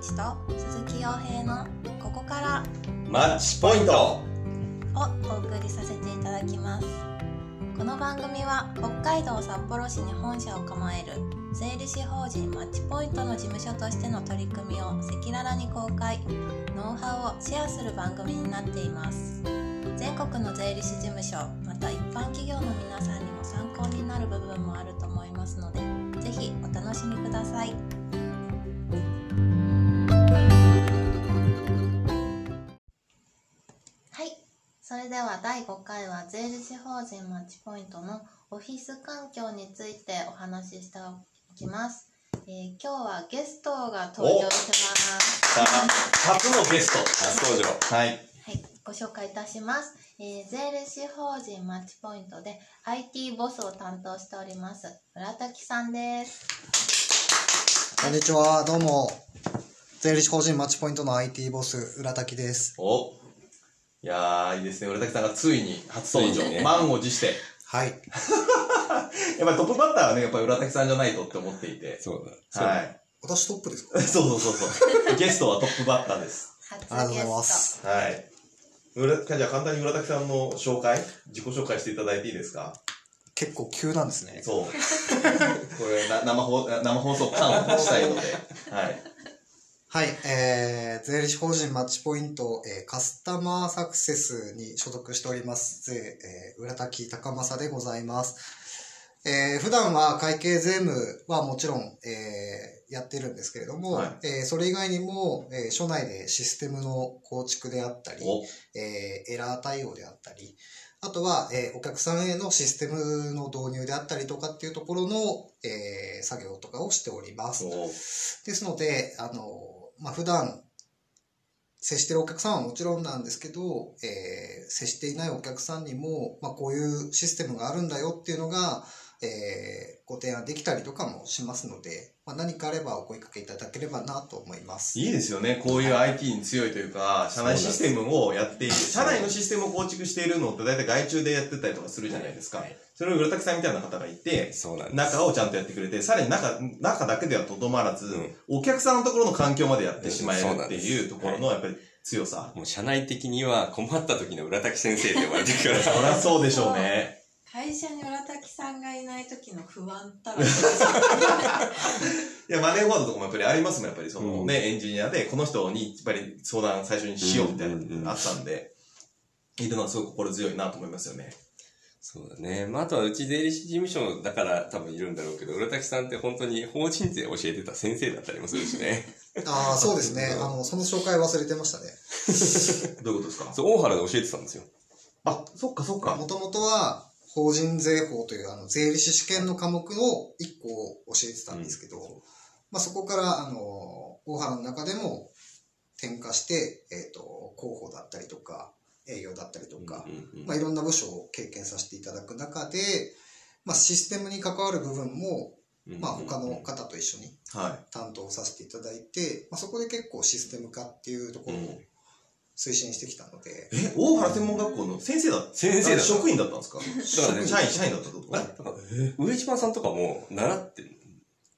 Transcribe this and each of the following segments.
一と鈴木洋平のここから。マッチポイント。をお送りさせていただきます。この番組は北海道札幌市に本社を構える税理士法人マッチポイントの事務所としての取り組みを赤裸々に公開ノウハウをシェアする番組になっています。全国の税理士事務所また一般企業の皆さんにも参考になる部分もあると思いますのでぜひお楽しみくださいそれでは第5回は税理士法人マッチポイントのオフィス環境についてお話ししておきます、えー今日はゲストが登場しますさあ初のゲスト初登場はいはい、ご紹介いたします。えー税理士法人マッチポイントで IT ボスを担当しております村滝さんです。こんにちは、どうも。税理士法人マッチポイントの IT ボス、浦滝です。おいやーいいですね。浦滝さんがついに初登場、ね。満を持して。はい。やっぱりトップバッターはねやっぱり浦滝さんじゃないとって思っていて。そうだ。はい。私トップですか？そうそうそうそう。ゲストはトップバッターです。ありがとうございます。はい。浦じゃあ簡単に浦滝さんの紹介自己紹介していただいていいですか？結構急なんですね。そう。これな生放生放送感をしたいので。はいはい、えー、税理士法人マッチポイント、えーカスタマーサクセスに所属しております、税、えー、浦滝高正でございます。えー普段は会計税務はもちろん、えーやってるんですけれども、はいえーそれ以外にも、えー署内でシステムの構築であったり、おえーエラー対応であったり、あとは、えーお客さんへのシステムの導入であったりとかっていうところの、えー作業とかをしております。おですので、あの、まあ、普段、接してるお客さんはもちろんなんですけど、えー接していないお客さんにも、まあ、こういうシステムがあるんだよっていうのが、えーご提案できたりとかもしますので、まあ、何かあればお声かけいただければなと思います。いいですよね。こういう IT に強いというか、社内システムをやっている。社内のシステムを構築しているのって大体外注でやってたりとかするじゃないですか。はいそれを浦滝さんみたいな方がいて、そうなんです。中をちゃんとやってくれて、さらに中、中だけではとどまらず、うんお客さんのところの環境までやってしまえるっていうところのやっぱり強さ。もう社内的には困った時の浦滝先生って呼ばれてるから。そりゃそうでしょうね。会社に村滝さんがいない時の不安たら いや、マネーフォワードとかもやっぱりありますもん、やっぱりそのね、うんエンジニアで、この人にやっぱり相談最初にしようみたいなうんうんうんのがあったんで、いるのはすごく心強いなと思いますよね。そうだね。まあ、あとはうち税理士事務所だから多分いるんだろうけど、浦滝さんって本当に法人税教えてた先生だったりもするしね。ああ、そうですね。うんあの、その紹介忘れてましたね。どういうことですか？そう、大原で教えてたんですよ。あ、そっかそっか。もともとは、法人税法というあの税理士試験の科目の一個を教えてたんですけど、まあ、そこから、あの、大原の中でも転化して、えっ、と、広報だったりとか、営業だったりとか、うんうんまあ、いろんな部署を経験させていただく中で、まあ、システムに関わる部分も、うんまあ、他の方と一緒には担当させていただいて、まあ、そこで結構システム化っていうところを推進してきたので、い。え、大原専門学校の先生だった先生だ。った職員だったんですか？だからね。社員、社員だったってこと？から上島さんとかも習ってるん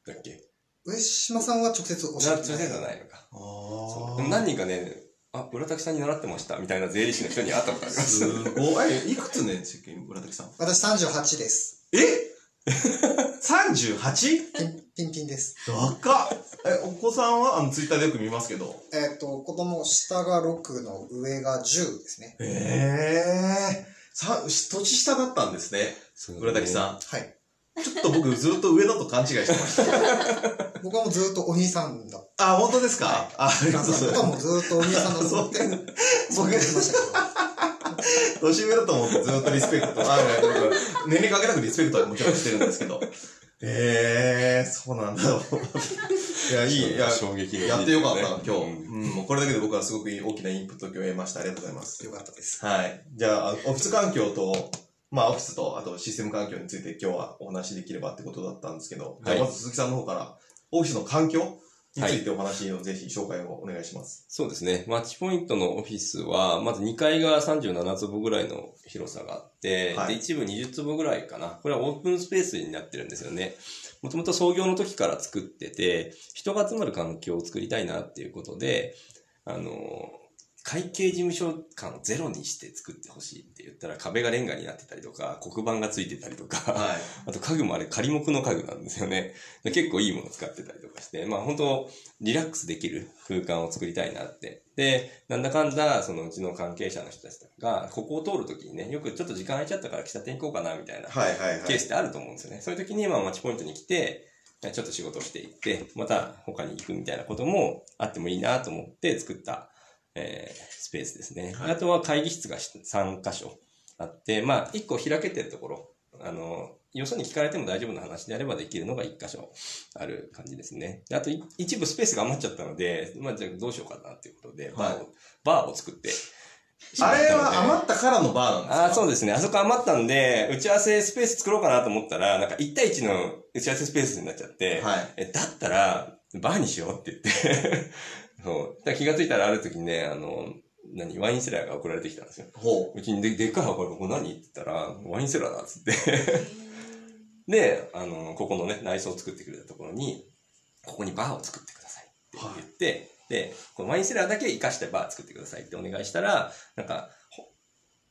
だっけ？上島さんは直接教えてない。じゃないのか。あ何人かね、あ、浦滝さんに習ってましたみたいな税理士の人に会ったことあります。すごい。え、いくつね、世間村滝さん？私38です。え ?38? ピンピンピンです。高っえ、お子さんは？あの、ツイッターでよく見ますけど。えっ、と、子供、下が6の上が10ですね。ええさ、年下だったんですね。村滝さん。はい。ちょっと僕ずっと上だと勘違いしてました。僕はもうずっとお兄さんだっあ、本当ですか、あ、ありた。がとうござい僕はます。もうずっとお兄さんだと思って、そう言ってましたけど。年上だと思ってずっとリスペクト。あ、僕年齢かけなくリスペクトはもちろんしてるんですけど。ええそうなんだ。いや、いい。いや、衝撃やってよかった、今日。ううんん、もうこれだけで僕はすごくいい大きなインプットを今日得ました。ありがとうございます。よかったです。はい。じゃあ、オフィス環境と、まあ、オフィスと、あとシステム環境について今日はお話しできればってことだったんですけど、じゃあはいまず鈴木さんの方から、オフィスの環境についてお話をぜひ紹介をお願いします。そうですね。マッチポイントのオフィスは、まず2階が37坪ぐらいの広さがあって、はいで、一部20坪ぐらいかな。これはオープンスペースになってるんですよね。もともと創業の時から作ってて、人が集まる環境を作りたいなっていうことで、あの、会計事務所感をゼロにして作ってほしいって言ったら壁がレンガになってたりとか、黒板がついてたりとか、はい。あと家具もあれ仮木の家具なんですよね。で結構いいもの使ってたりとかして、まあ本当リラックスできる空間を作りたいなって。で、なんだかんだ、そのうちの関係者の人たちが、ここを通るときにね、よくちょっと時間空いちゃったから喫茶店行こうかなみたいなはいはいはい。ケースってあると思うんですよね。そういう時に、まあマッチポイントに来て、ちょっと仕事をしていって、また他に行くみたいなこともあってもいいなと思って作った、えースペースですね。はいあとは会議室が3箇所あって、まあ1個開けてるところ、あの、よそに聞かれても大丈夫な話であればできるのが1箇所ある感じですね。であとい一部スペースが余っちゃったので、まあじゃあどうしようかなっていうことで、バーを、バーを作ってあれ。は余ったからのバーなんですか？ああ、そうですね。あそこ余ったんで、打ち合わせスペース作ろうかなと思ったら、なんか1対1の打ち合わせスペースになっちゃって、はい。えだったら、バーにしようって言って、そう。気がついたらある時にね、あの、何、ワインセラーが送られてきたんですよ。ほうちにででっかい箱ここ何？って言ったら、ワインセラーだっつって。で、あの、ここのね、内装を作ってくれたところに、ここにバーを作ってくださいって言って、で、このワインセラーだけ活かしてバー作ってくださいってお願いしたら、なんか、ほ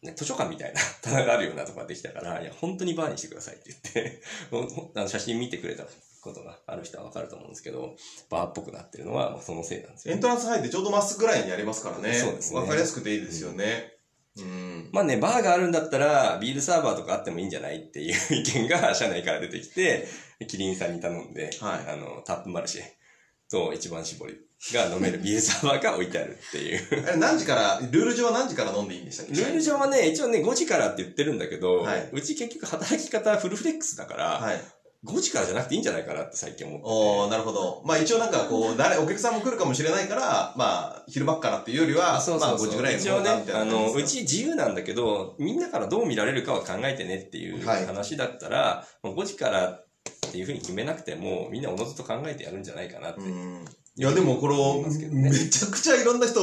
ね、図書館みたいな 棚があるようなとこができたから、いや、本当にバーにしてくださいって言って、写真見てくれたことがある人はわかると思うんですけど、バーっぽくなってるのは、まあそのせいなんですう。よ、エントランス入ってちょうどまっすぐぐらいにありますからね。そうですねわかりやすくていいですよね。うん。まあね、バーがあるんだったら、ビールサーバーとかあってもいいんじゃないっていう意見が社内から出てきて、キリンさんに頼んで、はいあの、タップマルシェと一番搾りが飲める ビールサーバーが置いてあるっていう。あれ何時から、ルール上は何時から飲んでいいんでしたっけ？ルール上はね、一応ね、5時からって言ってるんだけど、はいうち結局働き方フルフレックスだから、はい。5時からじゃなくていいんじゃないかなって最近思ってて。おー、なるほど。まあ一応なんかこう、誰、お客さんも来るかもしれないから、まあ、昼間っからっていうよりは、そうそうそうまあ5時ぐらいに一応ね、みたいなあの、うち自由なんだけど、みんなからどう見られるかは考えてねっていうはい話だったら、もう5時からっていうふうに決めなくても、みんなおのずと考えてやるんじゃないかなって。かうん。いや、でもこれ、ねめちゃくちゃいろんな人、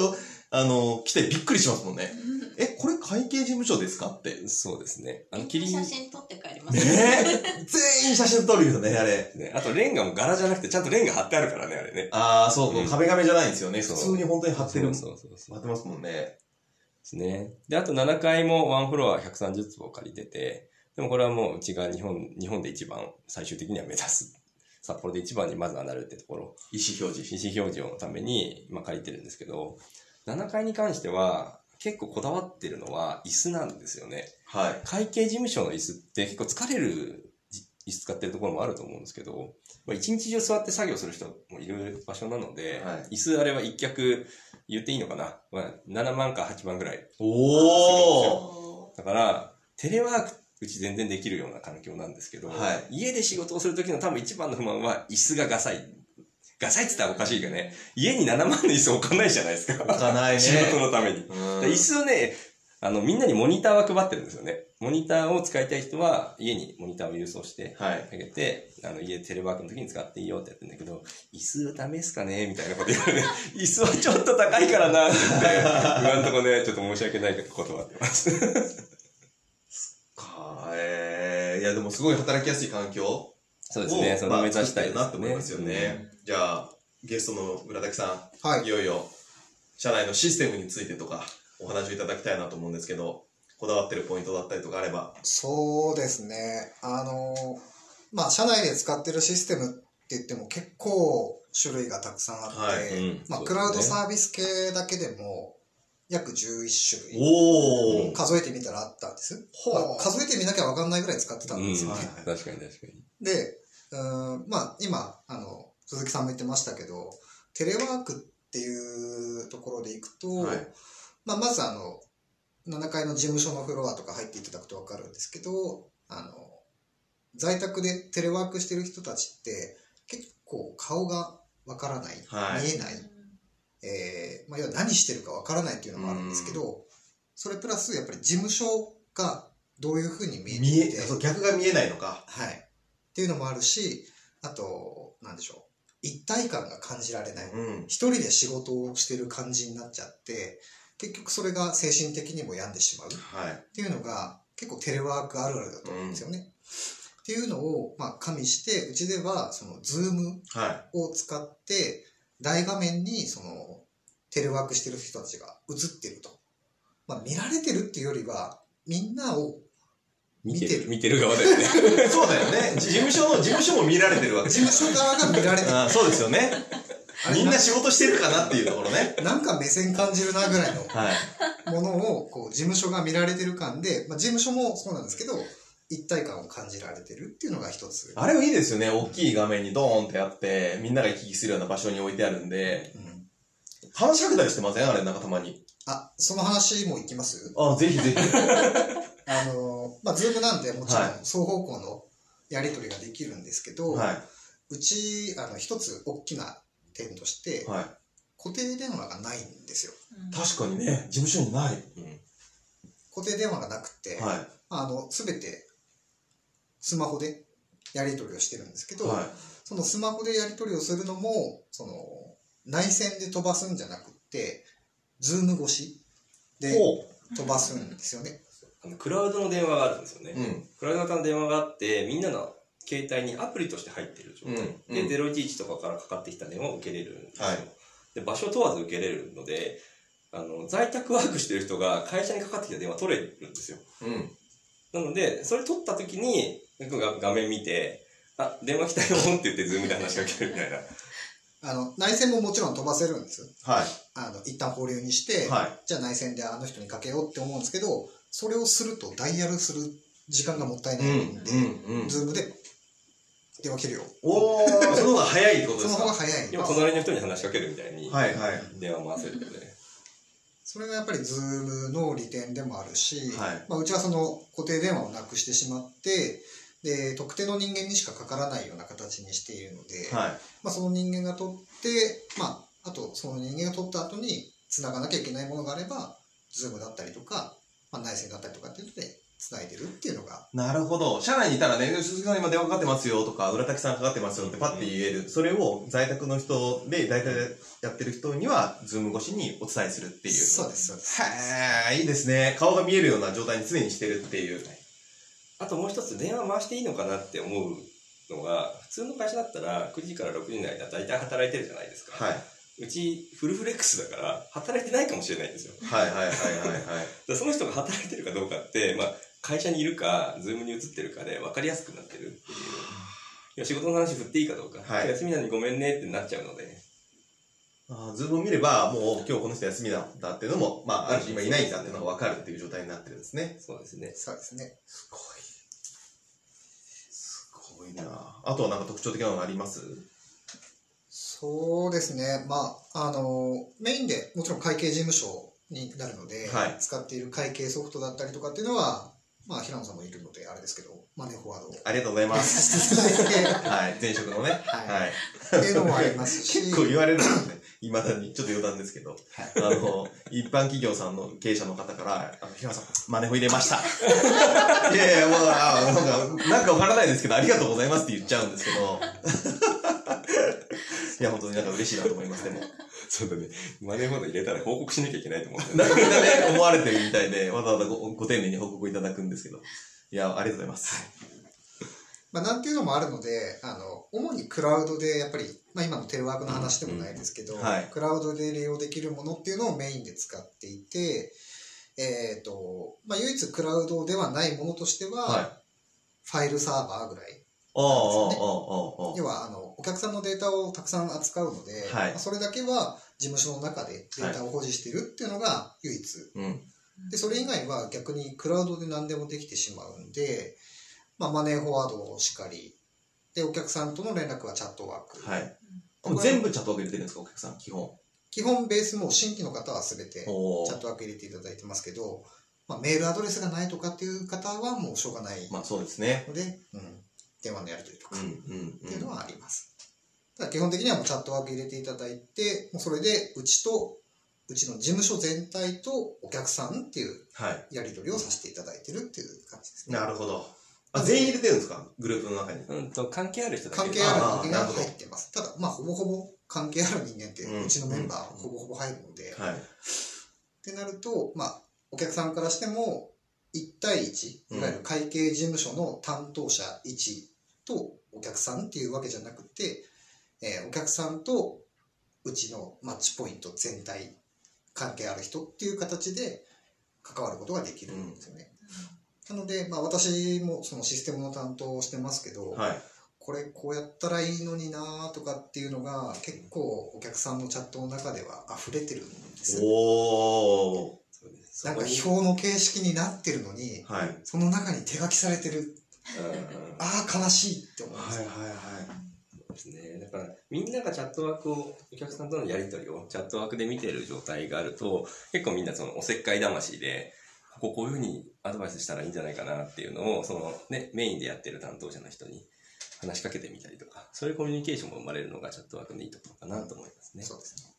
あの、来てびっくりしますもんね。え、これ会計事務所ですか？って。そうですね。あの、キリン、写真撮って帰ります。ねえ。全員写真撮るよね、あれ。ね、あとレンガも柄じゃなくてちゃんとレンガ貼ってあるからね、あれね。ああ、そう、うん壁紙じゃないんですよね。普そう通に本当に貼ってる。そうそうそうそう。貼ってますもんね。ですね。で、あと7階もワンフロア130坪借りてて、でもこれはもううちが日本、日本で一番最終的には目指す。札幌で一番にまずはなるってところ。意思表示。意思表示のために、まあ、借りてるんですけど、7階に関しては、結構こだわってるのは椅子なんですよね。はい。会計事務所の椅子って結構疲れる椅子使ってるところもあると思うんですけど、まあ、一日中座って作業する人もいる場所なので、はい椅子あれは一脚言っていいのかな、まあ、7万か8万ぐらい。おー。だから、テレワークうち全然できるような環境なんですけど、はい家で仕事をするときの多分一番の不満は椅子がガサい。ガサいって言ったらおかしいけどね、家に7万の椅子置かないじゃないですか。置かないね。仕事のために。椅子をね、あの、みんなにモニターは配ってるんですよね。モニターを使いたい人は、家にモニターを郵送して、はい。あげて、あの、家テレワークの時に使っていいよってやってるんだけど、椅子ダメっすかね？みたいなこと言われて、椅子はちょっと高いからなって言って、今んとこね、ちょっと申し訳ないけど断ってます。かえー、いやでもすごい働きやすい環境そうですね、それを目指したいね。なって思いますよね。じゃあ、ゲストの浦滝さん、はいいよいよ、社内のシステムについてとか、お話をいただきたいなと思うんですけど、こだわってるポイントだったりとかあれば。そうですね。あの、まあ、社内で使ってるシステムって言っても結構種類がたくさんあって、はいまあ、うんクラウドサービス系だけでも約11種類。数えてみたらあったんです。ほうまあ数えてみなきゃわかんないぐらい使ってたんですよね。うん確かに確かに。で、うーんまあ今、あの、鈴木さんも言ってましたけど、テレワークっていうところでいくと、はいまあまずあの、7階の事務所のフロアとか入っていただくとわかるんですけど、あの、在宅でテレワークしてる人たちって結構顔がわからない、はい見えない、えーまあ、要は何してるかわからないっていうのもあるんですけど、それプラスやっぱり事務所がどういうふうに見えて見え、逆が見えないのか。はい。っていうのもあるし、あと、なんでしょう。一体感が感じられない。うん。一人で仕事をしてる感じになっちゃって、結局それが精神的にも病んでしまうっはい。ていうのが結構テレワークあるあるだと思うんですよね。っていうのを、まあ、加味して、うちでは、その、ズームはを使って、大画面に、その、テレワークしてる人たちが映ってると。まあ、見られてるっていうよりは、みんなを見てる、見てる側だよね。い。そうだよね。事務所の、事務所も見られてるわけ事務所側が見られてる。あそうですよね。みんな仕事してるかなっていうところね。なんか目線感じるなぐらいのはい。ものを、こう、事務所が見られてる感で、まあ、事務所もそうなんですけど、一体感を感じられてるっていうのが一つ。あれもいいですよね。大きい画面にドーンってあって、みんなが行き来するような場所に置いてあるんで、うん話しかけたりしてません？あれなんかたまに。あ、その話もいきます？あ、ぜひぜひ。あの、まあ、ズームなんでもちろんはい双方向のやり取りができるんですけど、はうち、あの、一つ大きな点としてい。、はい。固定電話がないんですよ。確かにね、事務所にない。うん固定電話がなくて、はあの、すべてスマホでやり取りをしてるんですけい。ど、はい。そのスマホでやり取りをするのも、その、内線で飛ばすんじゃなくって、 Zoom 越しでほ飛ばすんですよね。あのクラウドの電話があるんですよね。う。うん。クラウド型の電話があって、みんなの携帯にアプリとして入ってる状態。うんうんで、011とかからかかってきた電話を受けれるんですよ。はいで、場所問わず受けれるので、あの、在宅ワークしてる人が会社にかかってきた電話取れるんですよ。うん。なので、それ取った時に、が画面見て、あ、電話来たよって言って Zoomで話しかけるみたいな。あの、内線ももちろん飛ばせるんです。はい。あの、一旦保留にして、はい。じゃあ内線であの人にかけようって思うんですけど、それをするとダイヤルする時間がもったいないんで、うん。うん。 Zoom で電話切るよ。おー、その方が早いってことそのですか？方が早い。今、隣の人に話しかけるみたいに、はいはい。電話回せるので。それがやっぱり Zoom の利点でもあるし、はいまあ、うちはその固定電話をなくしてしまって、で、特定の人間にしかかからないような形にしているので、はい。まあ、その人間が取って、まあ、あとその人間が取った後に繋がなきゃいけないものがあれば、 Zoom だったりとか、まあ、内線だったりとかっていうので繋いでるっていうのが、なるほど。社内にいたらね、鈴木さん今電話かかってますよとか、浦滝さんかかってますよってパッて言える。それを在宅の人で、大体やってる人には、 Zoom 越しにお伝えするっていう。そうです、そうです。へー、いいですね。顔が見えるような状態に常にしてるっていう。あともう一つ、電話回していいのかなって思うのが、普通の会社だったら9時から6時の間大体働いてるじゃないですか。はい。うちフルフレックスだから働いてないかもしれないんですよ。はいはいはいはいはい。らその人が働いてるかどうかって、まあ、会社にいるか、ズームに映ってるかで分かりやすくなってるっていう。いや仕事の話振っていいかどうか。はい休みなのにごめんねってなっちゃうので。あー Zoom を見れば、もう今日この人休みなんだっていうのも、まあ、ある種今いないんだっていうのが分かるっていう状態になってるんですね。そうですね。そうですね。すごい。すごいなあとはなんか特徴的なのがあります？そうですね。まあ、あの、メインでもちろん会計事務所になるので、はい使っている会計ソフトだったりとかっていうのは、まあ、平野さんもいるので、あれですけど、マネーフォワードをありがとうございます。はい。前職のね。はいはい。っていうのもありますし、結構言われるんですね。未だに。ちょっと余談ですけど。あの、一般企業さんの経営者の方から、あの、平野さん、マネホ入れました。いやいや、もう、あなんか、なんかわからないですけど、ありがとうございますって言っちゃうんですけど。いや、本当になんか嬉しいなと思います、でも。そうだね。マネーフォード入れたら報告しなきゃいけないと思うんだよね。なんかね、思われてるみたいで、わざわざごご丁寧に報告いただくんですけど。いや、ありがとうございます。まあ、なんていうのもあるので、あの、主にクラウドで、やっぱり、まあ、今のテレワークの話でもないですけど、うんはいクラウドで利用できるものっていうのをメインで使っていて、えっ、と、まあ、唯一クラウドではないものとしては、はい。ファイルサーバーぐらい。ああ、ああ、ああ、あ要は、あの、お客さんのデータをたくさん扱うので、はいまあそれだけは事務所の中でデータを保持しているっていうのが唯一。うん。で、それ以外は逆にクラウドで何でもできてしまうんで、まあ、マネーフォワードをしかり、で、お客さんとの連絡はチャットワーク。はい。全部チャットワーク入れてるんですか、お客さん、基本？基本ベースも新規の方は全てチおャットワーク入れていただいてますけど、まあ、メールアドレスがないとかっていう方はもうしょうがないまあそうですね。ので、うん、電話のやり取りとかうん、うん、っていうのはあります。ただ基本的にはもうチャットワーク入れていただいて、もうそれでうちと、うちの事務所全体とお客さんっていうはい。やり取りをさせていただいてるっていう感じですね。なるほど。あ、全員入れてるんですか？グループの中に。うんと、関係ある人だけ関係ある人間が入ってます。ただ、まあ、ほぼほぼ関係ある人間って、うんうちのメンバー、ほぼほぼ入るので、はい。ってなると、まあ、お客さんからしても、1対1、うんいわゆる会計事務所の担当者1とお客さんっていうわけじゃなくて、えーお客さんとうちのマッチポイント全体、関係ある人っていう形で関わることができるんですよね。なので、まあ、私もそのシステムの担当をしてますけど、はい。これこうやったらいいのになとかっていうのが結構お客さんのチャットの中では溢れてるんですよ。おなんか表の形式になってるのに、はい。その中に手書きされてる。ああ、悲しいって思うんですよ。はいはいはい。ですね。だから、みんながチャットワークを、お客さんとのやり取りをチャットワークで見てる状態があると、結構みんなそのおせっかい魂で、こここういうふうにアドバイスしたらいいんじゃないかなっていうのを、そのね、メインでやってる担当者の人に話しかけてみたりとか、そういうコミュニケーションも生まれるのがチャットワークのいいところかなと思いますね。そうですね。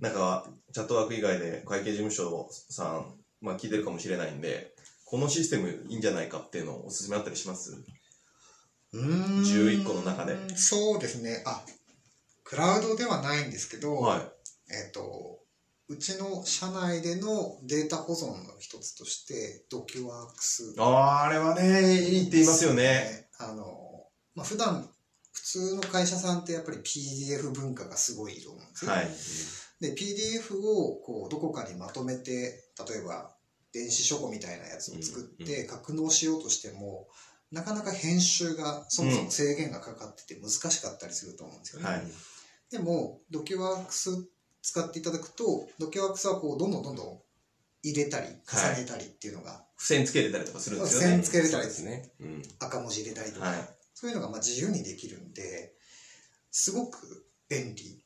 なんか、チャットワーク以外で会計事務所さん、まあ聞いてるかもしれないんで、このシステムいいんじゃないかっていうのをおすすめあったりします？うーん11個の中で。そうですね。あ、クラウドではないんですけど、はい。えっ、と、うちの社内でのデータ保存の一つとして、ドキュワークス。ああ、あれはね、いいって言いますよね。。あの、まあ、普段、普通の会社さんってやっぱり PDF 文化がすごいと思うんですよ。はい。で、PDF をこうどこかにまとめて、例えば電子書庫みたいなやつを作って格納しようとしても、なかなか編集がそもそも制限がかかってて難しかったりすると思うんですよね。はいでも、ドキュワークス使っていただくと、ドキュワークスはこうどんどんどんどん入れたり重ねたりっていうのが、付箋つけれたりとかするんですよね付箋つ。けれたりですね。うん。赤文字入れたりとか、はい。そういうのがまあ自由にできるんで、すごく便利。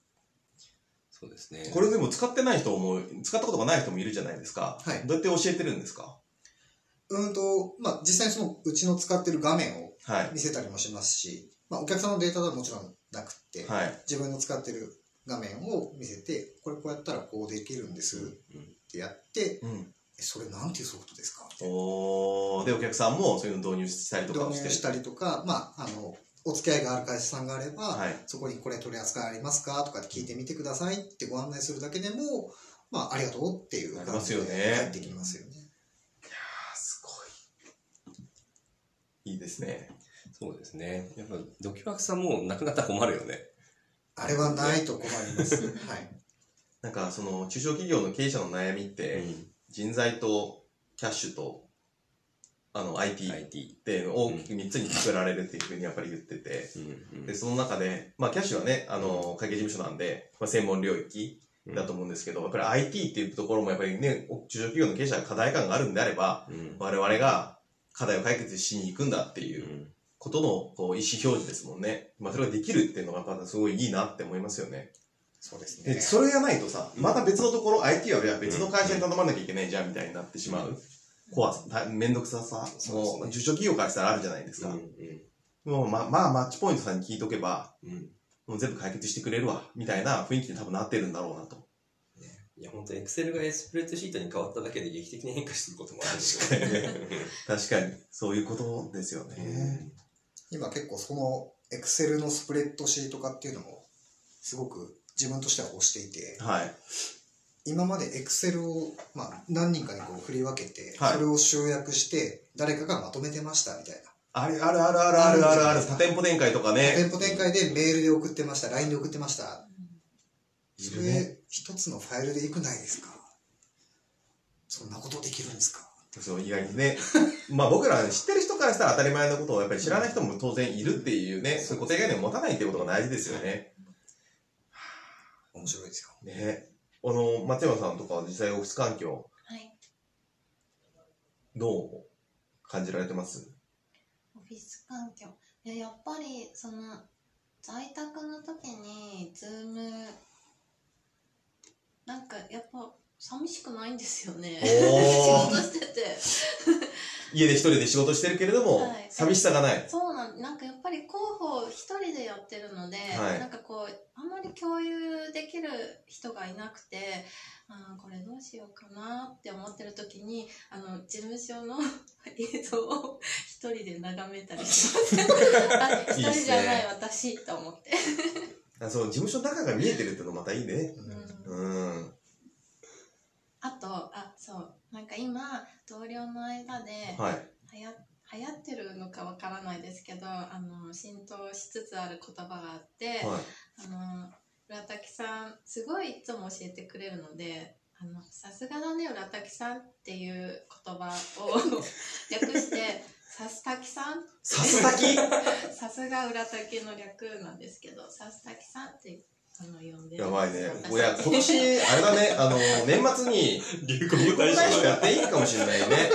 そうですね。これでも使ってない人も、使ったことがない人もいるじゃないですか。はいどうやって教えてるんですか？うんと、まあ実際にそのうちの使ってる画面をはい。見せたりもしますし、まあ、お客さんのデータはもちろんなくって、はい。自分の使ってる画面を見せて、これこうやったらこうできるんですってやって、うん。えそれなんていうソフトですか？おー。で、お客さんもそういうの導入したりとかをして。導入したりとか、まあ、あの、お付き合いがある会社さんがあれば、はい。そこにこれ取り扱いありますか？とかって聞いてみてくださいってご案内するだけでも、まあ、ありがとうっていうなりま感じですよね返ってきますよね。あすごい。いいですね。そうですね。やっぱ、ドキュワークさんもうなくなったら困るよね。あれはないと困ります。はい。なんか、その、中小企業の経営者の悩みって、人材とキャッシュと、あの、IT っ。ていうのを大きく3つに作られるっていうふうにやっぱり言ってて、うん。で、その中で、まあ、キャッシュはね、あの、会計事務所なんで、まあ、専門領域だと思うんですけど、やっぱり IT っていうところもやっぱりね、中小企業の経営者が課題感があるんであれば、うん。我々が課題を解決しに行くんだっていううん。ことのこう意思表示ですもんね。まあ、それができるっていうのがまたすごいいいなって思いますよね。そうですね。で、それがないとさ、また別のところ、IT は別の会社に頼まなきゃいけないじゃんみたいになってしまう。怖さ、ためんどくささ、そうですねもう、中小企業からしたらあるじゃないですか。もう、ま、まあ、マッチポイントさんに聞いとけば、うんうんもう全部解決してくれるわ、みたいな雰囲気に多分なってるんだろうなと。いや、本当エクセルがスプレッドシートに変わっただけで劇的に変化することもあるんですよね。確かに、そういうことですよね。今結構その Excel のスプレッドシート化っていうのもすごく自分としては推していてはい。今まで Excel を、まあ、何人かにこう振り分けて、はい。それを集約して誰かがまとめてましたみたいな。あれ、あるあるあるあるあるある、多店舗展開とかね。店舗展開でメールで送ってました。LINE で送ってました。そいるね。れ一つのファイルでいくないですか？そんなことできるんですか？そう、意外にね。まあ僕ら知ってる人からしたら当たり前のことをやっぱり知らない人も当然いるっていうね、そういう固定概念を持たないっていうことが大事ですよね。面白いですよ。ね。あの、松山さんとかは実際オフィス環境、はい。どう感じられてます？オフィス環境。いや、やっぱり、その、在宅の時に、ズーム、なんか、やっぱ、寂しくないんですよね。お 仕ー事してて。家で一人で仕事してるけれども、はい寂しさがない。そうなん、なんかやっぱり広報一人でやってるので、はいなんかこう、あんまり共有できる人がいなくて、あーこれどうしようかなって思ってる時に、あの、事務所の 映像を一人で眺めたりしますあ一人じゃない私と思って、あそう、事務所の中が見えてるってのまたいいね。うんうん。あとあそうなんか今同僚の間ではい。流行流行ってるのかわからないですけどあの浸透しつつある言葉があって、はい。あの浦滝さんすごいいつも教えてくれるのであのさすがだね浦滝さんっていう言葉を 略してさすたきさんさすたき？さすが浦滝の略なんですけどさすたきさんってあの呼んでるやばいね。私いや、今年、あれだね、あの、年末に、流 流行語大賞やっていいかもしれないね。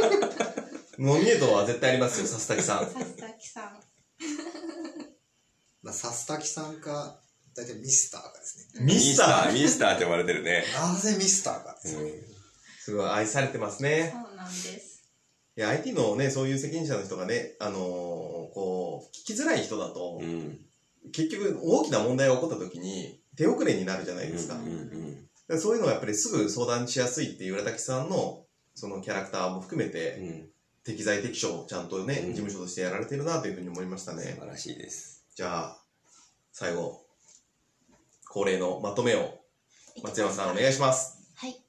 ノミネートは絶対ありますよ、さすたきさん。さすたきさん まあ、サスタキさんか、大体ミスターかですね。ミスター？ミスターって呼ばれてるね。なぜミスターかですね。すごい愛されてますね。そうなんですいや、IT のね、そういう責任者の人がね、あのーこう、聞きづらい人だとう、ん。結局大きな問題が起こった時に手遅れになるじゃないですか。うんうんだからそういうのがやっぱりすぐ相談しやすいっていう浦滝さんのそのキャラクターも含めて、うん。適材適所をちゃんとね、うん事務所としてやられてるなというふうに思いました素ね。晴らしいです。じゃあ、最後、恒例のまとめを松山さんお願いします。はい。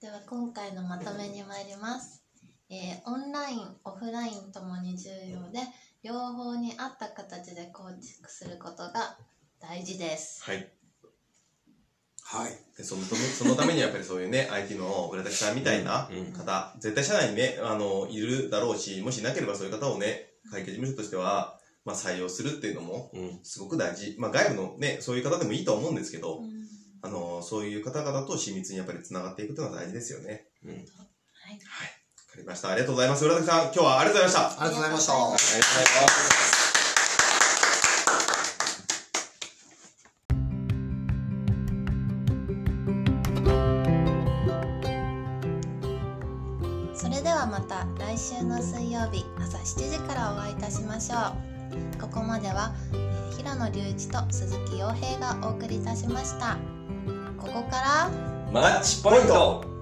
では今回のまとめに参ります。えーオンライン、オフラインともに重要で、両方に合った形で構築することが大事です。はい。はい。でその そのためにやっぱりそういうね、IT の浦滝さんみたいなうん方、絶対社内にね、あの、いるだろうし、もしいなければそういう方をね、会計事務所としては、まあ採用するっていうのも、うん。すごく大事。まあ外部のね、そういう方でもいいとは思うんですけど、うんあの、そういう方々と親密にやっぱり繋がっていくというのは大事ですよね。うん。はい。わかりました。ありがとうございます。浦滝さん、今日はありがとうございました。ありがとうございました。ありがとうございますた来週の水曜日朝7時からお会いいたしましょう。ここまでは、え平野隆一と鈴木洋平がお送りいたしました。ここからマッチポイント。